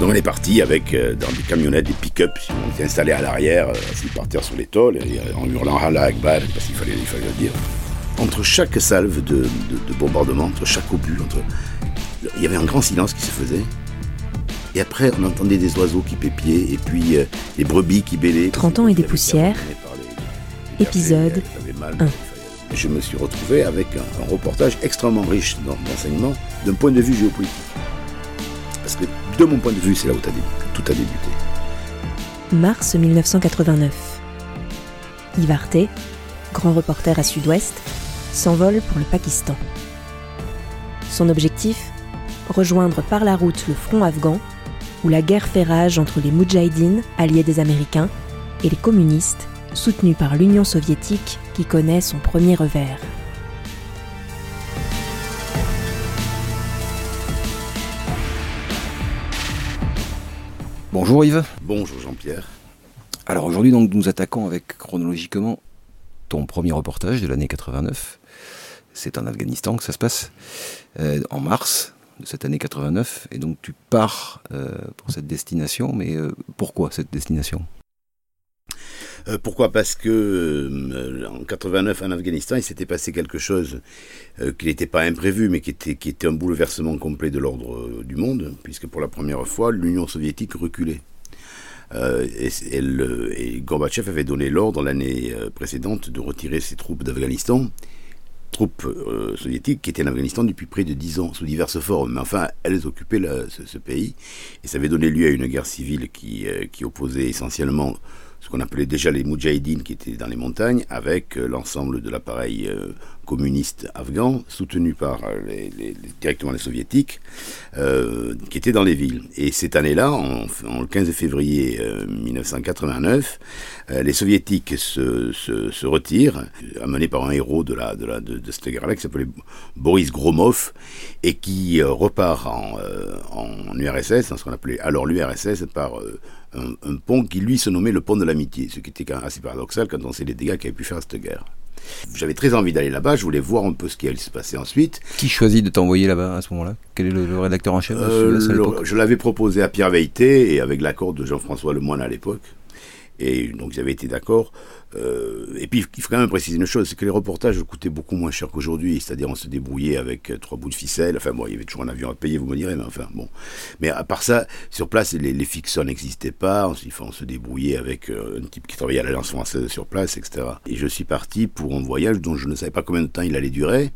Donc on est parti avec euh, dans des camionnettes, des pick-up, on était installés à l'arrière, euh, assis par terre sur les tôles, et, euh, en hurlant Allah Akbar, parce qu'il fallait, il fallait le dire. Entre chaque salve de, de- de bombardement, entre chaque obus, entre... il y avait un grand silence qui se faisait. Et après, on entendait des oiseaux qui pépiaient, et puis euh, les brebis qui bêlaient. 30 ans et des poussières. Épisode. Je me suis retrouvé avec un, un reportage extrêmement riche d'en- d'enseignements d'un point de vue géopolitique. Parce que de mon point de vue, c'est là où tout a débuté. Mars 1989. Yves Arte, grand reporter à Sud-Ouest, s'envole pour le Pakistan. Son objectif Rejoindre par la route le front afghan, où la guerre fait rage entre les Moudjahidines, alliés des Américains, et les communistes, soutenus par l'Union soviétique qui connaît son premier revers. Bonjour Yves. Bonjour Jean-Pierre. Alors aujourd'hui donc nous attaquons avec chronologiquement ton premier reportage de l'année 89. C'est en Afghanistan que ça se passe euh, en mars de cette année 89 et donc tu pars euh, pour cette destination mais euh, pourquoi cette destination? Euh, pourquoi? Parce que euh, en 89 en Afghanistan, il s'était passé quelque chose euh, qui n'était pas imprévu, mais qui était, un bouleversement complet de l'ordre du monde, puisque pour la première fois, l'Union soviétique reculait. Et, Gorbatchev avait donné l'ordre l'année précédente de retirer ses troupes d'Afghanistan, troupes soviétiques qui étaient en Afghanistan depuis près de dix ans, sous diverses formes. Mais enfin, elles occupaient ce, pays, et ça avait donné lieu à une guerre civile qui opposait essentiellement ce qu'on appelait déjà les Moudjahidines qui étaient dans les montagnes, avec euh, l'ensemble de l'appareil euh, communiste afghan, soutenu par euh, les, soviétiques, euh, qui étaient dans les villes. Et cette année-là, en, en le 15 février euh, 1989, euh, les soviétiques se, retirent, amenés par un héros de, la, de, de, cette guerre-là, qui s'appelait Boris Gromov, et qui repart en, en URSS, dans ce qu'on appelait alors l'URSS, par un, pont qui lui se nommait le pont de l'amitié, ce qui était assez paradoxal quand on sait les dégâts qu'avait pu faire cette guerre. J'avais très envie d'aller là-bas, je voulais voir un peu ce qui allait se passer ensuite. Qui choisit de t'envoyer là-bas à ce moment-là? Quel est le, le rédacteur en chef Euh, le- je l'avais proposé à Pierre Veilleté et avec l'accord de Jean-François Lemoine à l'époque. Et donc j'avais été d'accord. Euh, et puis il faut quand même préciser une chose, c'est que les reportages coûtaient beaucoup moins cher qu'aujourd'hui. C'est-à-dire on se débrouillait avec euh, trois bouts de ficelle. Enfin bon, il y avait toujours un avion à payer, vous me direz, mais enfin bon. Mais à part ça, sur place, les, les fixeurs n'existaient pas. On, faut- on se débrouillait avec euh, un type qui travaillait à l'Alliance française sur place, etc. Et je suis parti pour un voyage dont je ne savais pas combien de temps il allait durer.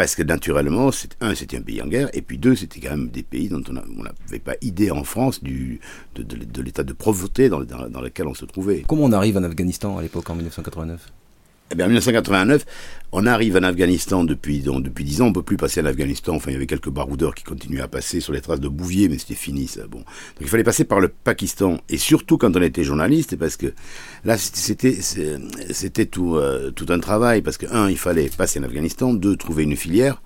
Parce que naturellement, un, c'était un pays en guerre, et puis deux, c'était quand même des pays dont on n'avait pas idée en France de, l'état de pauvreté dans, dans- dans lequel on se trouvait. Comment on arrive en Afghanistan à l'époque en 1989 Eh en 1989, on arrive en Afghanistan depuis donc, depuis dix ans. On peut plus passer en Afghanistan. Enfin, il y avait quelques baroudeurs qui continuaient à passer sur les traces de Bouvier, mais c'était fini, ça. Bon, donc il fallait passer par le Pakistan, et surtout quand on était journaliste, parce que là, c'était tout euh, tout un travail, parce que un, il fallait passer en Afghanistan, deux, trouver une filière.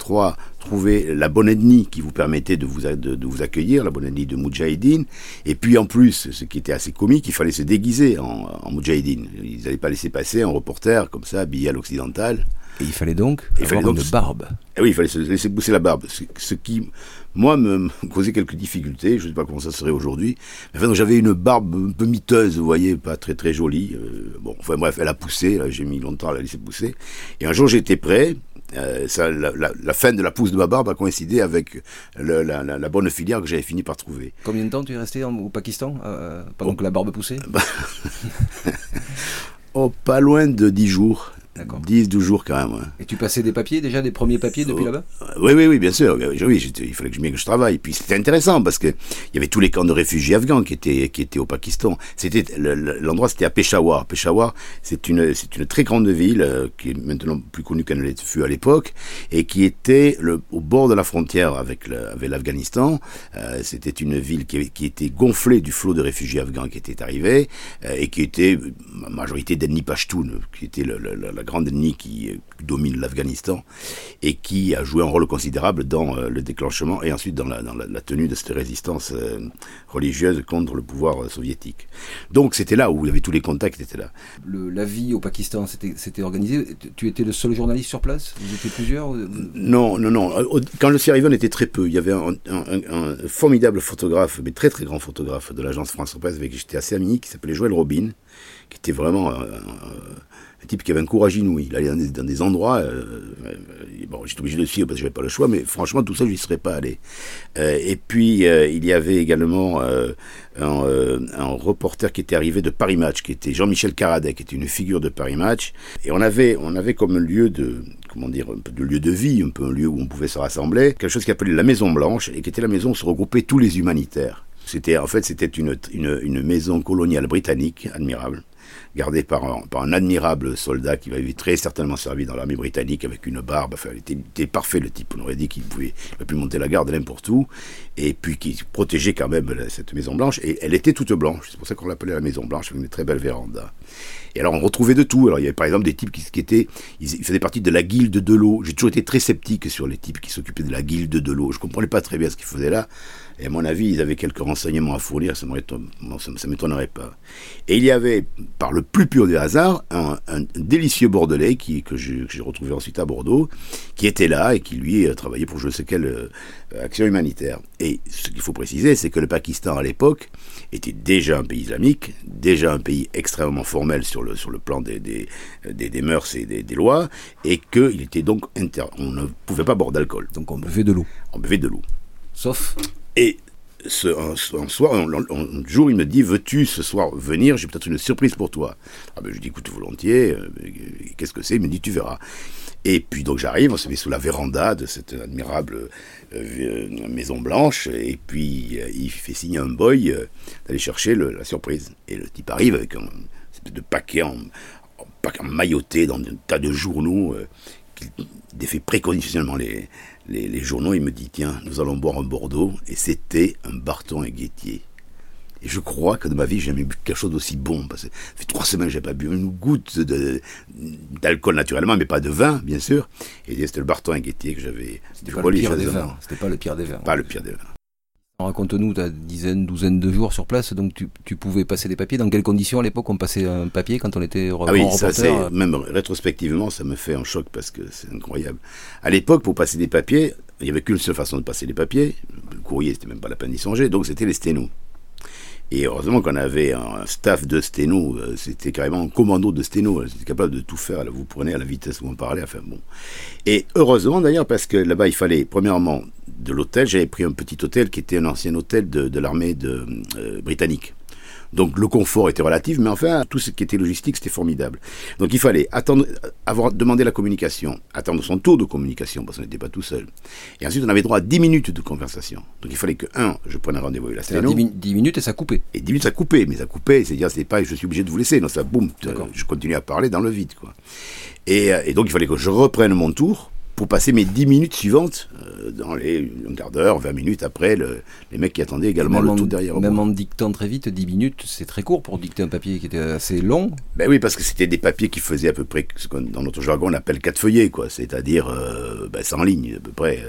Trois, trouver la bonne ethnie qui vous permettait de vous, de, de vous accueillir, la bonne ethnie de Moudjahidine. Et puis en plus, ce qui était assez comique, il fallait se déguiser en, en Moudjahidine. Ils n'allaient pas laisser passer un reporter comme ça, habillé à l'occidental. Et il fallait donc Il fallait avoir donc- une barbe. Et oui, il fallait se laisser pousser la barbe, ce, ce qui, moi, me, me causait quelques difficultés. Je ne sais pas comment ça serait aujourd'hui. Enfin, j'avais une barbe un peu miteuse, vous voyez, pas très très jolie. Euh, bon, enfin bref, elle a poussé. J'ai mis longtemps à la laisser pousser. Et un jour, j'étais prêt. Euh, ça, la, la- la fin de la pousse de ma barbe a coïncidé avec le- la, bonne filière que j'avais fini par trouver. Combien de temps tu es resté en- au Pakistan euh, pendant que la barbe poussait? Oh, pas loin de 10 jours. D'accord. 10, 12 jours quand même. Et tu passais des papiers déjà, des premiers papiers depuis Oh. là-bas? Oui, oui, oui, bien sûr. Oui, oui, il fallait que je, bien que je travaille. Puis c'était intéressant parce que il y avait tous les camps de réfugiés afghans qui étaient qui étaient au Pakistan. C'était le- le- l'endroit, c'était à Peshawar. Peshawar, c'est une c'est une très grande ville euh, qui est maintenant plus connue qu'elle ne l'était fut à l'époque et qui était le, au bord de la frontière avec le- avec l'Afghanistan. Euh, c'était une ville qui, était gonflée du flot de réfugiés afghans qui étaient arrivés euh, et qui était euh, majorité d'ethnie Pashtun, qui était le- la grande ethnie qui domine l'Afghanistan et qui a joué un rôle considérable dans le déclenchement et ensuite dans la, dans la, tenue de cette résistance religieuse contre le pouvoir soviétique. Donc c'était là où il y avait tous les contacts étaient là. la vie au Pakistan, c'était organisé. Tu étais le seul journaliste sur place? Vous étiez plusieurs? Non, non, non. Quand je suis arrivé, on était très peu. Il y avait un, formidable photographe, mais très très grand photographe de l'agence France Presse avec qui j'étais assez ami, qui s'appelait Joël Robin, qui était vraiment un type qui avait un courage inouï. Il allait dans des, endroits. Euh, euh, bon, j'étais obligé de suivre parce que j'avais pas le choix, mais franchement, tout ça, je n'y serais pas allé. Euh, et puis, il y avait également un, reporter qui était arrivé de Paris Match, qui était Jean-Michel Caradet, qui était une figure de Paris Match. Et on avait, on avait comme lieu de, comment dire, un peu de lieu de vie, un peu un lieu où on pouvait se rassembler, quelque chose qui appelait la Maison Blanche, et qui était la maison où se regroupaient tous les humanitaires. C'était en fait c'était une, une, maison coloniale britannique admirable gardé par un, admirable soldat qui m'avait très certainement servi dans l'armée britannique avec une barbe. Enfin, il était, parfait le type. On aurait dit qu'il pouvait, il pu monter la garde n'importe où. Et puis qui protégeait quand même cette Maison Blanche. Et elle était toute blanche. C'est pour ça qu'on l'appelait la Maison Blanche avec une très belle véranda. Et alors on retrouvait de tout. Alors il y avait par exemple des types qui, étaient, ils, faisaient partie de la guilde de l'eau. J'ai toujours été très sceptique sur les types qui s'occupaient de la guilde de l'eau. Je comprenais pas très bien ce qu'ils faisaient là. Et à mon avis, ils avaient quelques renseignements à fournir, ça ne m'étonnerait pas. Et il y avait, par le plus pur des hasards, un, délicieux Bordelais qui, que j'ai retrouvé ensuite à Bordeaux, qui était là et qui, lui, travaillait pour je ne sais quelle euh, action humanitaire. Et ce qu'il faut préciser, c'est que le Pakistan, à l'époque, était déjà un pays islamique, déjà un pays extrêmement formel sur le, sur le plan des, des, des, mœurs et des, lois, et qu'il était donc inter... on ne pouvait pas boire d'alcool. Donc on buvait de l'eau. On buvait de l'eau. Sauf et ce, un, soir, un, jour, il me dit Veux-tu ce soir venir? J'ai peut-être une surprise pour toi. Ah ben, je dis Écoute, volontiers. Euh, qu'est-ce que c'est? Il me dit Tu verras. Et puis donc j'arrive, on se met sous la véranda de cette admirable euh, maison blanche, et puis euh, il fait signe à un boy d'aller chercher la surprise. Et le type arrive avec un espèce de paquet en, mailloté dans un tas de journaux qui défait préconditionnellement les, les, journaux, il me dit tiens, nous allons boire un Bordeaux, et c'était un Barton et Guettier. Et je crois que de ma vie, j'ai jamais bu quelque chose d'aussi bon. Parce que ça fait trois semaines que j'ai pas bu une goutte d'alcool naturellement, mais pas de vin, bien sûr. Et c'était le Barton et Guettier que j'avais. C'était pas, le pire des vins. C'était pas le pire des vins. Pas le pire des vins. Raconte-nous, ta dizaine, douzaine de jours sur place, donc tu, pouvais passer des papiers. Dans quelles conditions à l'époque on passait un papier quand on était ah oui, ça, reporter Même rétrospectivement, ça me fait un choc parce que c'est incroyable. À l'époque, pour passer des papiers, il n'y avait qu'une seule façon de passer les papiers. Le courrier, c'était même pas la peine d'y songer, donc c'était les sténos. Et heureusement qu'on avait un staff de sténo, euh, c'était carrément un commando de sténo, c'était capable de tout faire, vous prenez à la vitesse où on parlait, enfin bon. Et heureusement d'ailleurs, parce que là-bas, il fallait, premièrement, de l'hôtel, j'avais pris un petit hôtel qui était un ancien hôtel de, l'armée euh, britannique. Donc le confort était relatif, mais enfin, tout ce qui était logistique, c'était formidable. Donc il fallait attendre, avoir demandé la communication, attendre son tour de communication, parce qu'on n'était pas tout seul. Et ensuite, on avait droit à 10 minutes de conversation. Donc il fallait que, un, je prenne un rendez-vous avec la sténo. 10, minutes et ça coupait. Et 10 minutes, ça coupait, mais ça coupait, c'est-à-dire, c'est pas, je suis obligé de vous laisser, non, ça, boum, je continue à parler dans le vide, quoi. Et, euh, et donc il fallait que je reprenne mon tour, pour passer mes 10 minutes suivantes, euh, dans les un quart d'heure, 20 minutes après, les mecs qui attendaient également le tout derrière. Même en dictant très vite, 10 minutes, c'est très court pour dicter un papier qui était assez long. Ben oui, parce que c'était des papiers qui faisaient à peu près ce qu'on dans notre jargon on appelle quatre feuillets, quoi, c'est-à-dire euh, ben, 100 lignes à peu près.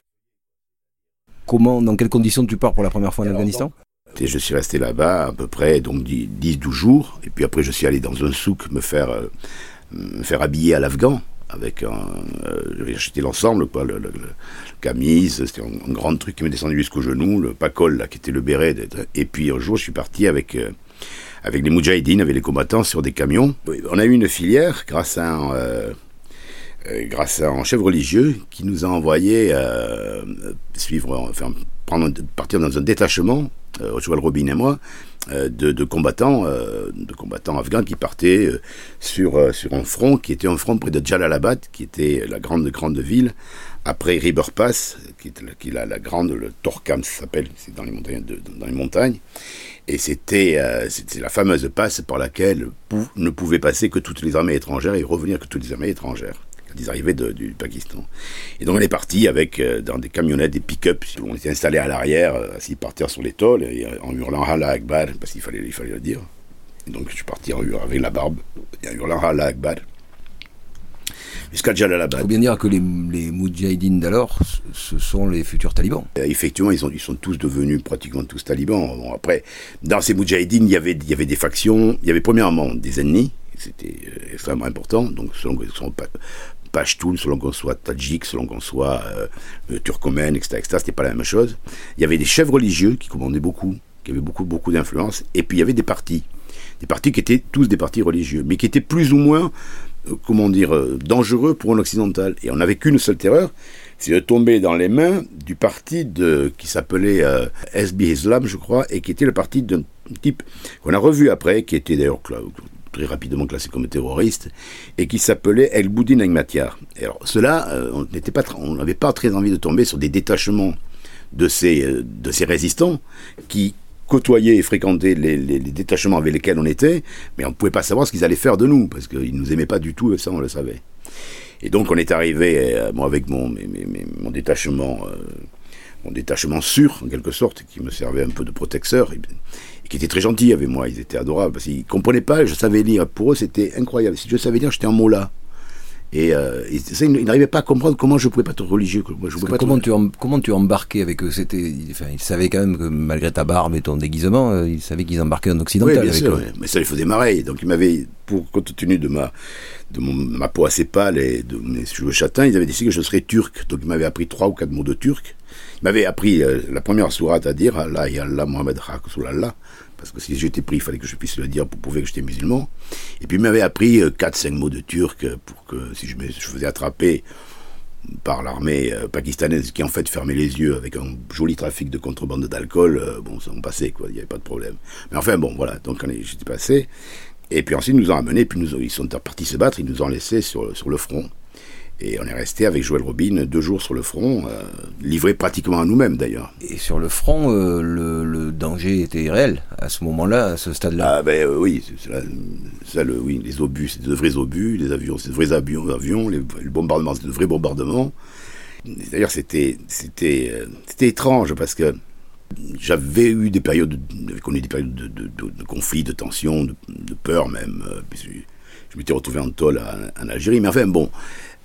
Comment, dans quelles conditions tu pars pour la première fois en Afghanistan et je suis resté là-bas à peu près donc 10-12 jours, et puis après je suis allé dans un souk me faire, euh, me faire habiller à l'afghan avec un. Euh, j'avais acheté l'ensemble, quoi, le, camise, c'était un, grand truc qui m'est descendu jusqu'au genou, le pacol, là, qui était le béret. Et puis un jour, je suis parti avec. Euh, avec les Moudjahidines, avec les combattants sur des camions. On a eu une filière grâce à un, euh, grâce à un chef religieux qui nous a envoyé suivre, enfin, partir dans un détachement, euh, Robin et moi, euh, de, combattants, euh, de combattants afghans qui partaient sur, sur un front qui était un front près de Jalalabad, qui était la grande grande ville, après River Pass, qui est, la, grande, le Torkam s'appelle, c'est dans les montagnes, et c'était c'était la fameuse passe par laquelle ne pouvaient passer que toutes les armées étrangères et revenir que toutes les armées étrangères ils arrivaient du Pakistan. Et donc on est parti avec euh, dans des camionnettes, des pick-up. On était installés à l'arrière, euh, assis par terre sur les tôles, en hurlant Allah Akbar, parce qu'il fallait, il fallait le dire. donc je suis parti en hurlant avec la barbe, en hurlant Allah Akbar. jusqu'à Jalalabad. Il faut bien dire que les, les Moudjahidines d'alors, ce sont les futurs talibans. Euh, effectivement, ils, ont, ils sont tous devenus pratiquement tous talibans. Bon, après, dans ces Moudjahidines, il y avait, il y avait des factions. Il y avait premièrement des ennemis, c'était euh, extrêmement important. Donc, selon qu'on soit Pashtun, selon qu'on soit Tadjik, selon qu'on soit euh, turcomen, etc., etc., c'était pas la même chose. Il y avait des chefs religieux qui commandaient beaucoup, qui avaient beaucoup, beaucoup d'influence. Et puis, il y avait des partis. Des partis qui étaient tous des partis religieux, mais qui étaient plus ou moins euh, comment dire, euh, dangereux pour un occidental. Et on n'avait qu'une seule terreur, c'est de tomber dans les mains du parti qui s'appelait euh, SB Islam, je crois, et qui était le parti d'un type qu'on a revu après, qui était d'ailleurs très rapidement classé comme terroriste, et qui s'appelait El Boudin Agmatiar. alors, cela, on n'était pas, on n'avait pas très envie de tomber sur des détachements de ces, de ces résistants qui, côtoyer et fréquenter les, détachements avec lesquels on était, mais on ne pouvait pas savoir ce qu'ils allaient faire de nous, parce qu'ils ne nous aimaient pas du tout, et ça on le savait. Et donc on est arrivé, euh, moi avec mon, mon détachement, euh, mon détachement sûr, en quelque sorte, qui me servait un peu de protecteur, et, qui était très gentil avec moi, ils étaient adorables, parce qu'ils ne comprenaient pas, je savais lire, pour eux c'était incroyable. Si je savais lire, j'étais en mot là. Et, euh, ça, ils n'arrivaient pas à comprendre comment je pouvais pas être religieux. Moi, je pas comment, tu comment tu embarquais avec eux C'était, enfin, ils savaient quand même que malgré ta barbe et ton déguisement, euh, ils savaient qu'ils embarquaient en occidental oui, bien avec sûr, Mais ça les faisait marrer. Donc ils m'avaient, pour compte tenu de ma de mon, ma peau assez pâle et de mes cheveux châtains, ils avaient décidé que je serais turc. Donc ils m'avaient appris trois ou quatre mots de turc. Ils m'avaient appris euh, la première sourate à dire Allah Allah Muhammad Allah parce que si j'étais pris, il fallait que je puisse le dire pour prouver que j'étais musulman. Et puis il m'avait appris 4-5 euh, mots de turc pour que si je me faisais attraper par l'armée euh, pakistanaise qui en fait fermait les yeux avec un joli trafic de contrebande d'alcool, euh, bon, ça on passait, quoi, il n'y avait pas de problème. Mais enfin, bon, voilà, donc j'étais passé. Et puis ensuite, ils nous ont amenés, puis nous, ils sont partis se battre, ils nous ont laissés sur, sur le front. Et on est resté avec Joël Robin deux jours sur le front, euh, livré pratiquement à nous-mêmes d'ailleurs. Et sur le front, euh, le, danger était réel à ce moment-là, à ce stade-là Ah ben euh, oui, ça, le, oui, les obus, c'est de vrais obus, les avions, c'est de vrais avions, avions les, bombardements, c'est de vrais bombardements. D'ailleurs, c'était, c'était, c'était étrange parce que j'avais eu des périodes, j'avais connu des périodes de, de, de, conflits, de tensions, de, peur même. Je, m'étais retrouvé en tôle en Algérie, mais enfin bon,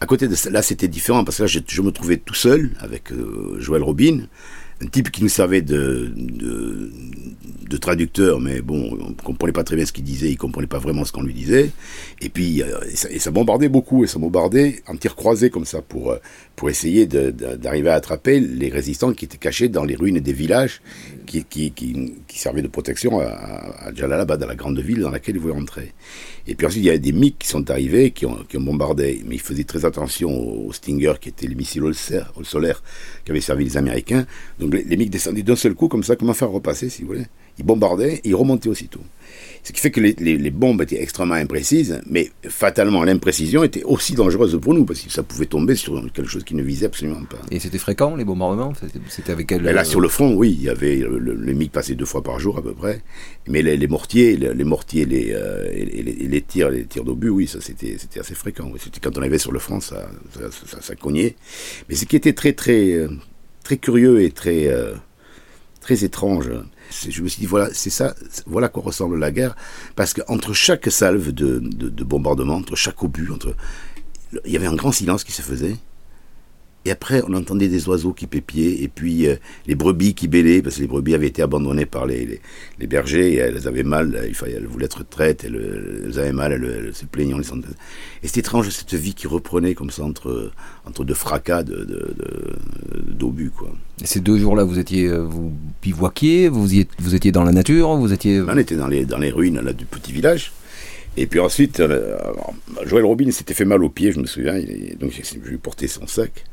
à côté de ça, là, c'était différent parce que là, je, me trouvais tout seul avec euh, Joël Robin, un type qui nous servait de, de, traducteur, mais bon, on comprenait pas très bien ce qu'il disait, il comprenait pas vraiment ce qu'on lui disait. Et puis, euh, et, ça, bombardait beaucoup, et ça bombardait en tir croisé comme ça pour, euh, pour essayer d'arriver à attraper les résistants qui étaient cachés dans les ruines des villages qui, qui, qui, qui servaient de protection à, à Jalalabad, à la grande ville dans laquelle ils voulaient entrer. Et puis ensuite, il y a des MiG qui sont arrivés, qui ont, qui ont bombardé, mais ils faisaient très attention aux Stinger, qui étaient les missiles au solaire qui avaient servi les Américains. Les, les MiG descendaient d'un seul coup, comme ça, comment faire repasser, si vous voulez. Ils bombardaient et ils remontaient aussitôt. Ce qui fait que les, bombes étaient extrêmement imprécises, mais fatalement l'imprécision était aussi dangereuse pour nous, parce que ça pouvait tomber sur quelque chose qui ne visait absolument pas. Et c'était fréquent, les bombardements? C'était avec quel... Là, sur le front, oui, il y avait le, les MiG passaient deux fois par jour à peu près, mais les, mortiers, les, mortiers euh, et les, tirs, les tirs d'obus, oui, ça c'était assez fréquent. C'était quand on arrivait sur le front, ça, ça, cognait. Mais ce qui était très très euh, très curieux et très euh, très étrange, je me suis dit, voilà, c'est ça, voilà quoi ressemble la guerre, parce qu'entre chaque salve de, de, bombardement, entre chaque obus, entre, il y avait un grand silence qui se faisait. Et après, on entendait des oiseaux qui pépiaient, et puis euh, les brebis qui bêlaient, parce que les brebis avaient été abandonnées par les, les, bergers, et elles avaient mal, il fallait, elles voulaient être traites, elles, elles avaient mal, elles, se plaignaient. Et c'est étrange, cette vie qui reprenait comme ça entre, entre deux fracas d'obus, quoi. Et ces deux jours-là, vous étiez, euh, vous bivouaquiez, vous, vous étiez dans la nature, vous étiez... On était dans les, dans les ruines là, du petit village. Et puis ensuite, euh, Joël Robin s'était fait mal au pied, je me souviens, donc j'ai lui porter son sac.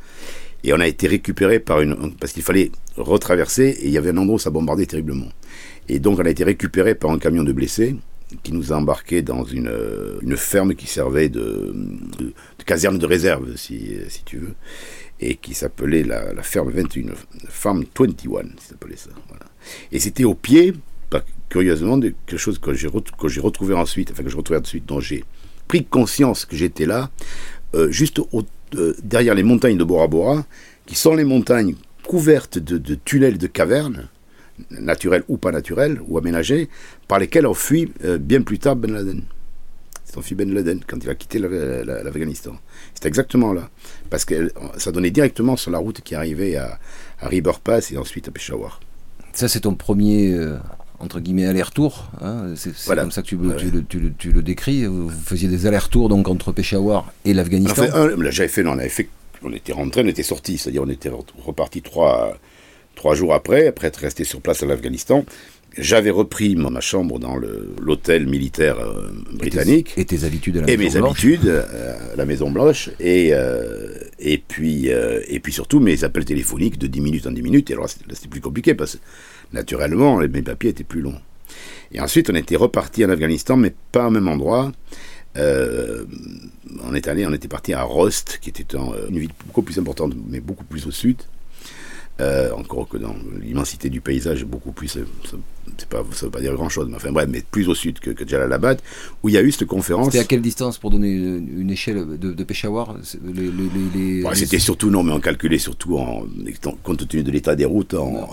Et on a été récupéré par une. Parce qu'il fallait retraverser et il y avait un endroit où ça bombardait terriblement. Et donc on a été récupéré par un camion de blessés qui nous a embarqués dans une, une ferme qui servait de, caserne de réserve, si, si, tu veux, et qui s'appelait la, ferme 21, Farm 21, s'appelait ça. Et c'était au pied, curieusement, de quelque chose que j'ai retrouvé ensuite, enfin que je retrouvais ensuite, dont j'ai pris conscience que j'étais là, euh, juste au derrière les montagnes de Bora Bora, qui sont les montagnes couvertes de, tunnels de cavernes, naturelles ou pas naturelles, ou aménagées, par lesquelles ont fui euh, bien plus tard Ben Laden. c'est Amphi Ben Laden, quand il a quitté l'Afghanistan. C'était exactement là. Parce que ça donnait directement sur la route qui arrivait à, à River Pass et ensuite à Peshawar. Ça, c'est ton premier, euh, entre guillemets, aller-retour. Hein c'est comme ça que tu, tu, le décris. Vous faisiez des allers-retours donc entre Peshawar et l'Afghanistan J'avais fait, non, on avait fait, on était rentré, on était sorti, c'est-à-dire on était reparti trois, trois jours après, après être resté sur place à l'Afghanistan. J'avais repris ma chambre dans l'hôtel militaire euh, britannique. Et tes, habitudes à la Et mes habitudes euh, à la Maison Blanche. Et, euh, et, puis, et puis surtout mes appels téléphoniques de 10 minutes en 10 minutes. Et alors c'était plus compliqué parce que naturellement mes papiers étaient plus longs. Et ensuite on était reparti en Afghanistan, mais pas au même endroit. on est allé, on était parti à Rost, qui était une ville beaucoup plus importante, mais beaucoup plus au sud. Euh, encore que dans l'immensité du paysage, beaucoup plus, ça ne veut pas dire grand chose, mais enfin bref, mais plus au sud que, que Jalalabad, où il y a eu cette conférence. C'était à quelle distance pour donner une, échelle de, Peshawar C'était surtout, non, mais on calculait surtout en, compte tenu de l'état des routes en,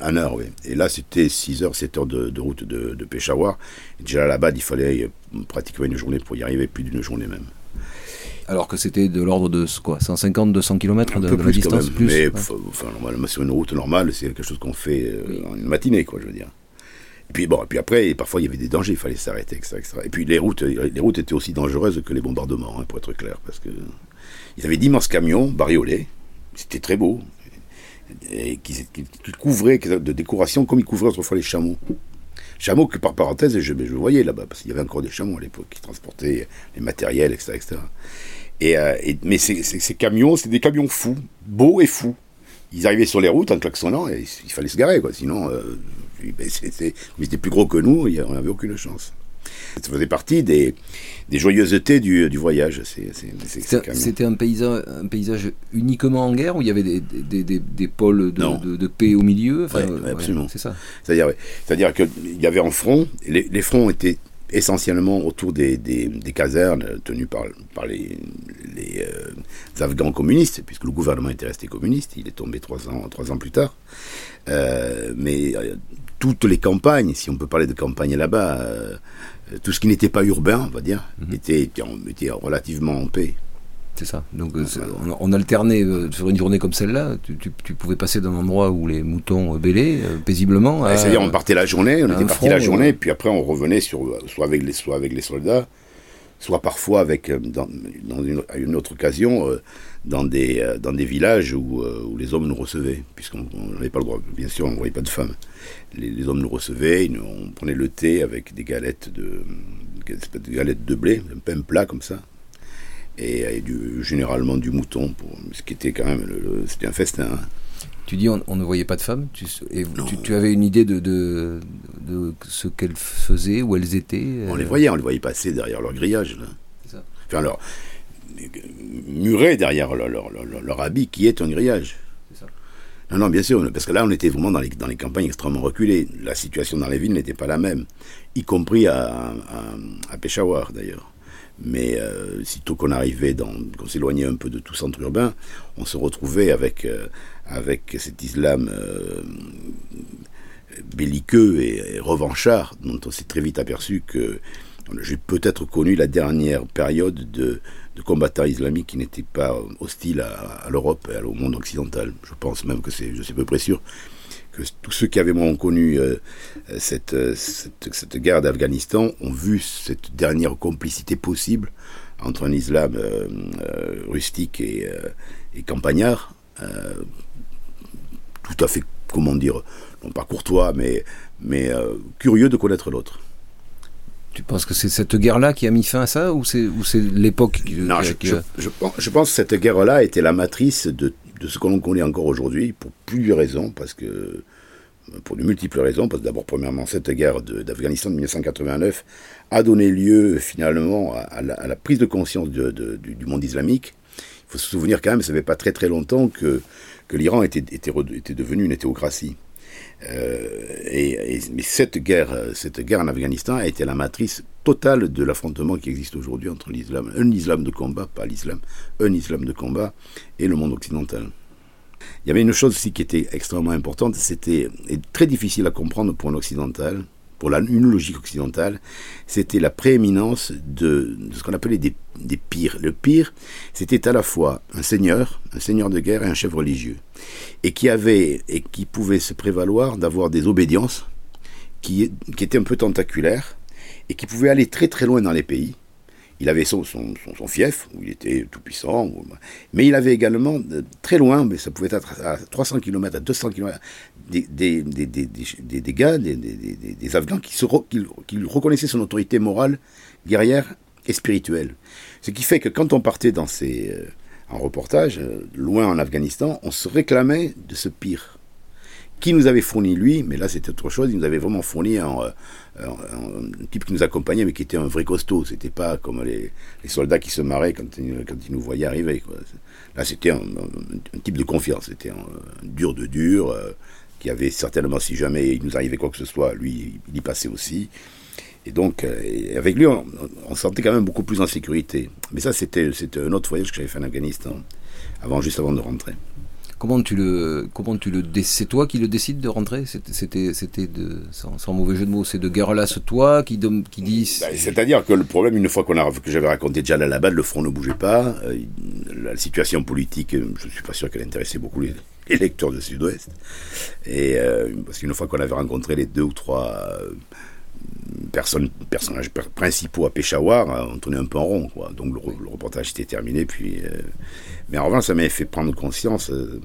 en, heure, oui. Et là, c'était 6 heures, 7 heures de, route de, de Peshawar. Jalalabad, il fallait pratiquement une journée pour y arriver, plus d'une journée même. Alors que c'était de l'ordre de quoi 150, 200 km de, la distance plus, Mais enfin, sur une route normale, c'est quelque chose qu'on fait euh, en une matinée, quoi, je veux dire. Et puis bon, et puis après, parfois il y avait des dangers, il fallait s'arrêter, etc., Et puis les routes, les routes étaient aussi dangereuses que les bombardements, hein, pour être clair, parce que ils avaient d'immenses camions bariolés, c'était très beau, et qui, couvraient de décoration comme ils couvraient autrefois les chameaux. Chameaux que par parenthèse, je, je voyais là-bas, parce qu'il y avait encore des chameaux à l'époque qui transportaient les matériels, etc. etc. Euh, et, mais ces, camions, c'est des camions fous, beaux et fous. Ils arrivaient sur les routes en klaxonnant et il fallait se garer, quoi. Sinon, euh, ben, c'était, ils étaient plus gros que nous, on n'avait aucune chance. Ça faisait partie des, des joyeusetés du, du voyage. C'était un paysage, un paysage uniquement en guerre où il y avait des, des, des, pôles de, de, paix au milieu? Enfin, Absolument. c'est ça. C'est-à-dire, c'est-à-dire qu'il y avait un front, les, les fronts étaient essentiellement autour des, des, casernes tenues par, par les, les euh, Afghans communistes, puisque le gouvernement était resté communiste, il est tombé trois ans, trois ans plus tard. Euh, mais euh, toutes les campagnes, si on peut parler de campagne là-bas, tout ce qui n'était pas urbain, on va dire, mhm. était, était relativement en paix. C'est ça. Donc euh, on, alternait euh, sur une journée comme celle-là. Tu, pouvais passer d'un endroit où les moutons bêlaient euh, paisiblement. C'est-à-dire on partait la journée, on était parti la journée, puis après on revenait sur soit avec les soit avec les soldats, soit parfois avec dans, une, à une, autre occasion dans des dans des villages où, où les hommes nous recevaient, puisqu'on n'avait pas le droit. Bien sûr, on ne voyait pas de femmes. Les, hommes nous recevaient, on prenait le thé avec des galettes de des galettes de blé, un pain plat comme ça et, du, généralement du mouton, pour, ce qui était quand même, c'était un festin. Hein. Tu dis on, ne voyait pas de femmes tu, et tu, avais une idée de, de, de ce qu'elles faisaient, où elles étaient On les voyait, on les voyait passer derrière leur grillage. Là. Ça. Enfin, leur, murés derrière leur, leur, leur, habit qui est un grillage. Ça. Non, non, bien sûr, parce que là, on était vraiment dans les, dans les campagnes extrêmement reculées. La situation dans les villes n'était pas la même, y compris à, à, à Peshawar d'ailleurs. Mais euh, sitôt qu'on arrivait, qu'on s'éloignait un peu de tout centre urbain, on se retrouvait avec, euh, avec cet islam euh, belliqueux et, revanchard, dont on s'est très vite aperçu que j'ai peut-être connu la dernière période de, de combattants islamiques qui n'étaient pas hostiles à, l'Europe et au monde occidental. Je pense même que c'est, je suis à peu près sûr, que tous ceux qui avaient moins connu euh, euh, cette, cette, guerre d'Afghanistan ont vu cette dernière complicité possible entre un islam euh, rustique et, et campagnard, tout à fait, comment dire, non pas courtois, mais, mais curieux de connaître l'autre. Tu penses que c'est cette guerre-là qui a mis fin à ça ou c'est l'époque qui, Non, je, je, pense, que cette guerre-là était la matrice de de ce que l'on connaît encore aujourd'hui, pour plusieurs raisons, parce que pour de multiples raisons, parce que d'abord, premièrement, cette guerre d'Afghanistan de, 1989 a donné lieu finalement à, la, prise de conscience du, monde islamique. Il faut se souvenir quand même, ça fait pas très très longtemps que, que l'Iran était, était, était, devenu une théocratie. Euh, et, mais cette guerre, cette guerre en Afghanistan a été la matrice totale de l'affrontement qui existe aujourd'hui entre l'islam, un islam de combat, pas l'islam, un islam de combat et le monde occidental. Il y avait une chose aussi qui était extrêmement importante, c'était très difficile à comprendre pour un occidental, pour une logique occidentale, c'était la prééminence de, ce qu'on appelait des, pires. Le pire, c'était à la fois un seigneur, un seigneur de guerre et un chef religieux, et qui avait et qui pouvait se prévaloir d'avoir des obédiences qui étaient un peu tentaculaires et qui pouvaient aller très très loin dans les pays il avait son, son, fief, où il était tout puissant, mais il avait également, euh, très loin, mais ça pouvait être à 300 km, à 200 km, des, des, gars, des, Afghans qui, reconnaissaient son autorité morale, guerrière et spirituelle. Ce qui fait que quand on partait dans ces, euh, en reportage, euh, loin en Afghanistan, on se réclamait de ce pire qui nous avait fourni lui, mais là c'était autre chose, il nous avait vraiment fourni un, type qui nous accompagnait, mais qui était un vrai costaud. C'était pas comme les, soldats qui se marraient quand, ils nous voyaient arriver. Là c'était un, type de confiance, c'était un, dur de dur, euh, qui avait certainement, si jamais il nous arrivait quoi que ce soit, lui il y passait aussi. Et donc, euh, avec lui, on, on, se sentait quand même beaucoup plus en sécurité. Mais ça, c'était un autre voyage que j'avais fait en Afghanistan, avant, juste avant de rentrer. Comment tu le, comment tu le, c'est toi qui le décides de rentrer? C'était, c'était de, sans, mauvais jeu de mots, c'est de Guerrelas toi qui, qui dit. Bah, c'est-à-dire que le problème, une fois qu'on a, que j'avais raconté déjà à la balle, le front ne bougeait pas, euh, la situation politique, euh, je ne suis pas sûr qu'elle intéressait beaucoup les, lecteurs de Sud-Ouest, et euh, parce qu'une fois qu'on avait rencontré les deux ou trois personnes, personnages principaux à Peshawar, on tournait un peu en rond. Donc le, reportage était terminé, puis. Mais en revanche, ça m'avait fait prendre conscience euh,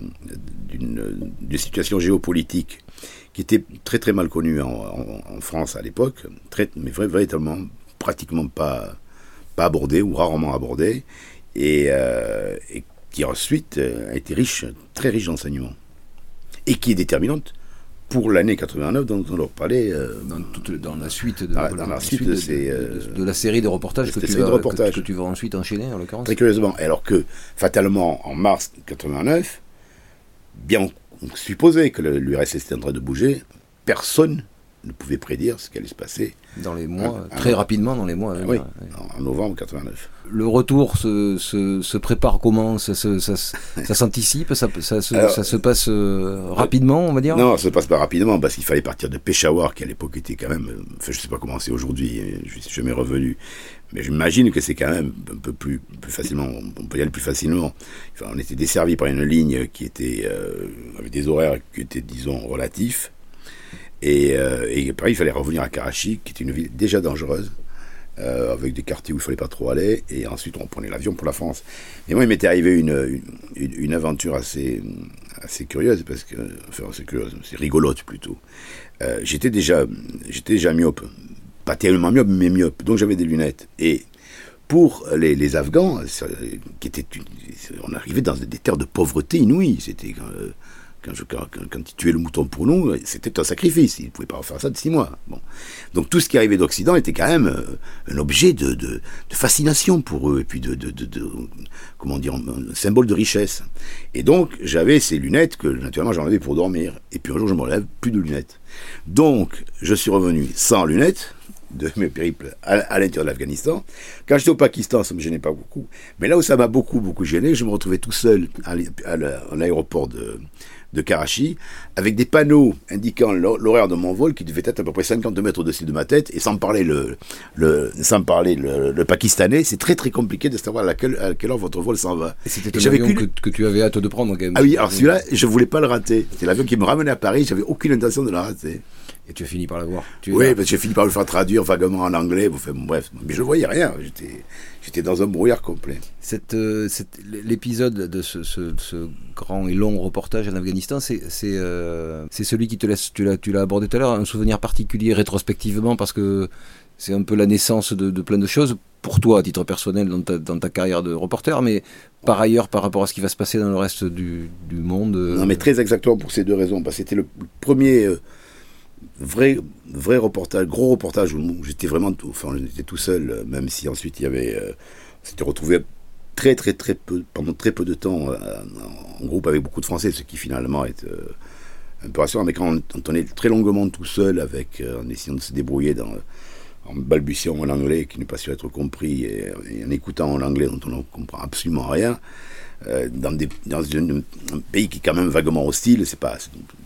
d'une situation géopolitique qui était très très mal connue en, France à l'époque, mais véritablement pratiquement pas, abordée ou rarement abordée, et, euh, et qui ensuite euh, a été riche, très riche d'enseignements, et qui est déterminante pour l'année 89 dont on leur parlait. Euh, dans, la suite de, la, la série de reportages, que tu, vas, que, tu vas ensuite enchaîner en l'occurrence. Très curieusement. Alors que fatalement en mars 89, bien on supposait que l'URSS était en train de bouger, personne ne pouvait prédire ce qui allait se passer. Dans les mois, très rapidement dans les mois. oui, en novembre 89. Le retour se, se, prépare comment? Ça, s'anticipe? Ça, ça, se passe euh, rapidement, on va dire? Non, ça se passe pas rapidement parce qu'il fallait partir de Peshawar, qui à l'époque était quand même. Enfin, je sais pas comment c'est aujourd'hui, je suis jamais revenu. Mais j'imagine que c'est quand même un peu plus, plus facilement, on peut y aller plus facilement. Enfin, on était desservi par une ligne qui était, euh, avec des horaires qui étaient, disons, relatifs et, euh, pareil, il fallait revenir à Karachi, qui était une ville déjà dangereuse, euh, avec des quartiers où il fallait pas trop aller, et ensuite on prenait l'avion pour la France. Et moi, il m'était arrivé une, une, une, aventure assez, assez curieuse, parce que, enfin, c'est curieuse, c'est rigolote plutôt. Euh, j'étais déjà, j'étais déjà myope, pas tellement myope, mais myope, donc j'avais des lunettes. Et pour les, les Afghans, qui étaient, on arrivait dans des terres de pauvreté inouïe. C'était euh, quand, je, quand, le mouton pour nous, c'était un sacrifice. Il ne pouvait pas faire ça de six mois. Bon. Donc tout ce qui arrivait d'Occident était quand même euh, un objet de, fascination pour eux, et puis de, comment dire, un symbole de richesse. Et donc j'avais ces lunettes que naturellement j'en pour dormir. Et puis un jour je me relève, plus de lunettes. Donc je suis revenu sans lunettes de mes périples à, l'intérieur de l'Afghanistan. Quand j'étais au Pakistan, ça ne me gênait pas beaucoup. Mais là où ça m'a beaucoup, beaucoup gêné, je me retrouvais tout seul à l'aéroport de, de Karachi, avec des panneaux indiquant l'horaire de mon vol qui devait être à peu près 50 mètres au-dessus de ma tête, et sans parler le, le sans parler le, pakistanais, c'est très très compliqué de savoir à, laquelle, à quelle heure votre vol s'en va. C'était l'avion que, que, tu avais hâte de prendre quand même. Ah oui, alors celui-là, je voulais pas le rater. C'est l'avion qui me ramenait à Paris, j'avais aucune intention de le rater. Et tu as fini par la voir. oui, parce que j'ai fini par le faire traduire vaguement en anglais. bref, mais je voyais rien. J'étais dans un brouillard complet. Cette, euh, L'épisode de ce, ce, grand et long reportage en Afghanistan, c'est euh, celui qui te laisse, tu l'as abordé tout à l'heure, un souvenir particulier rétrospectivement parce que c'est un peu la naissance de, de, plein de choses pour toi à titre personnel dans ta, dans ta, carrière de reporter, mais par ailleurs par rapport à ce qui va se passer dans le reste du, du monde. Euh, non, mais très exactement pour ces deux raisons. Parce que c'était le premier. Euh, vrai, vrai reportage, gros reportage où j'étais vraiment, enfin, j'étais tout seul, euh, même si ensuite il y avait, euh, on s'était retrouvé très, très, très peu, pendant très peu de temps euh, en groupe avec beaucoup de Français, ce qui finalement est un peu rassurant. Mais quand on, est très longuement tout seul, avec, en essayant de se débrouiller dans, en balbutiant en anglais qui n'est pas sûr être compris et, en écoutant en anglais dont on ne comprend absolument rien. Euh, dans, des, dans un, pays qui est quand même vaguement hostile, c'est pas,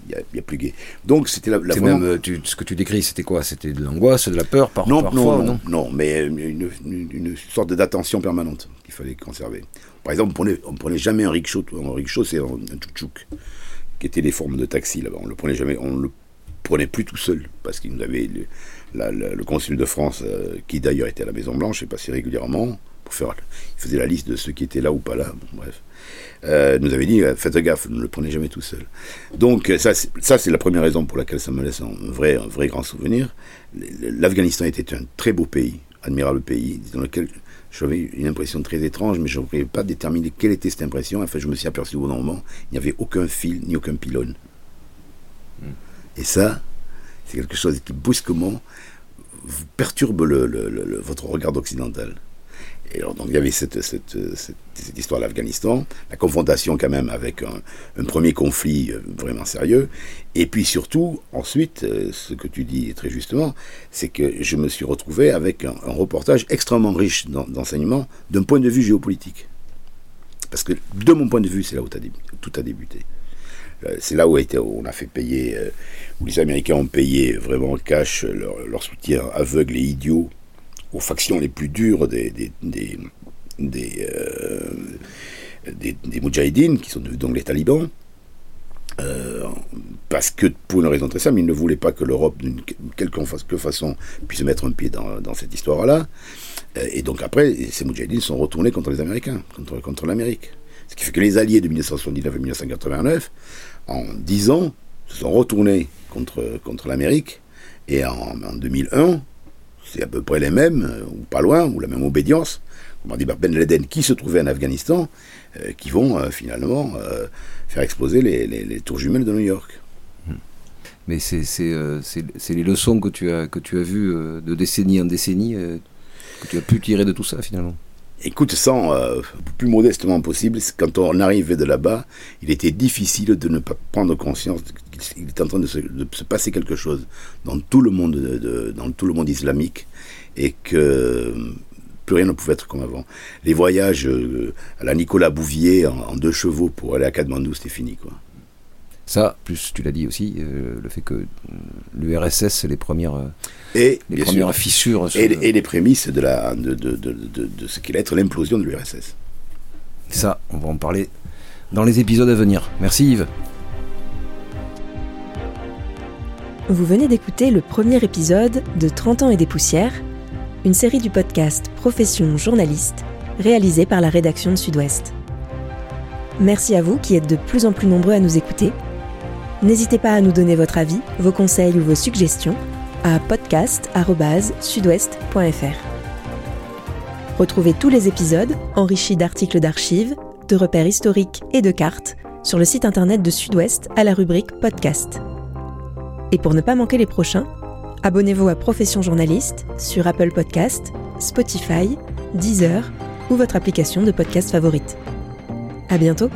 il y, a plus gay. Donc c'était la, la même, euh, ce que tu décris, c'était quoi? C'était de l'angoisse, de la peur, par, non, parfois non, non, non, mais une, une, sorte d'attention permanente qu'il fallait conserver. Par exemple, on prenait, on prenait jamais un rickshaw. Un rickshaw, c'est un, un qui était des formes de taxi là-bas. On le prenait jamais, on le prenait plus tout seul parce qu'il nous avait le, consul de France, euh, qui d'ailleurs était à la Maison Blanche et passait régulièrement pour faire, il faisait la liste de ceux qui étaient là ou pas là. bref. Euh, nous avait dit faites gaffe, ne le prenez jamais tout seul. Donc ça, ça c'est la première raison pour laquelle ça me laisse un vrai, un vrai grand souvenir. L'Afghanistan était un très beau pays, admirable pays, dans lequel j'avais une impression très étrange, mais je ne pouvais pas déterminer quelle était cette impression. Enfin, je me suis aperçu au bon moment, il n'y avait aucun fil ni aucun pylône. Hmm. Et ça, c'est quelque chose qui brusquement vous perturbe le, votre regard occidental. Alors, donc, il y avait cette, histoire de l'Afghanistan, la confrontation quand même avec un, premier conflit euh, vraiment sérieux, et puis surtout, ensuite, euh, ce que tu dis très justement, c'est que je me suis retrouvé avec un, reportage extrêmement riche d'enseignements d'un point de vue géopolitique. Parce que de mon point de vue, c'est là où tout a débuté. Euh, c'est là où, on a fait payer, où les Américains ont payé vraiment cash leur soutien aveugle et idiot aux factions les plus dures des, des, des, des, euh, qui sont donc les talibans, euh, parce que pour une raison très simple, ils ne voulaient pas que l'Europe, d'une quelque façon, puisse mettre un pied dans, dans cette histoire-là. Euh, et donc après, ces Moudjahidines sont retournés contre les Américains, contre, contre l'Amérique. Ce qui fait que les alliés de 1979 et 1989, en 10 ans, se sont retournés contre, contre l'Amérique. Et en, en 2001, c'est à peu près les mêmes, euh, ou pas loin, ou la même obédience, comment dit Ben Laden, qui se trouvait en Afghanistan, euh, qui vont euh, finalement faire exploser les, tours jumelles de New York. Hmm. Mais c'est les leçons que tu as, que tu as vues de décennie en décennie, que tu as pu tirer de tout ça finalement Écoute, sans euh, plus modestement possible, quand on arrivait de là-bas, il était difficile de ne pas prendre conscience qu'il était en train de se, passer quelque chose dans tout le monde, monde islamique, et que plus rien ne pouvait être comme avant. Les voyages euh, à la Nicolas Bouvier en, deux chevaux pour aller à Katmandou, c'était fini. Ça, plus tu l'as dit aussi, euh, le fait que euh, l'URSS, les premières, euh, et, les premières fissures. Et, les prémices de, la, de, de, de, de ce qu'allait être l'implosion de l'URSS. Ça, on va en parler dans les épisodes à venir. Merci Yves. Vous venez d'écouter le premier épisode de 30 ans et des poussières, une série du podcast Profession journaliste, réalisée par la rédaction de Sud-Ouest. Merci à vous qui êtes de plus en plus nombreux à nous écouter N'hésitez pas à nous donner votre avis, vos conseils ou vos suggestions à podcast.sudouest.fr. Retrouvez tous les épisodes enrichis d'articles d'archives, de repères historiques et de cartes sur le site internet de Sud-Ouest à la rubrique Podcast. Et pour ne pas manquer les prochains, abonnez-vous à Profession Journaliste sur Apple Podcast, Spotify, Deezer ou votre application de podcast favorite. À bientôt!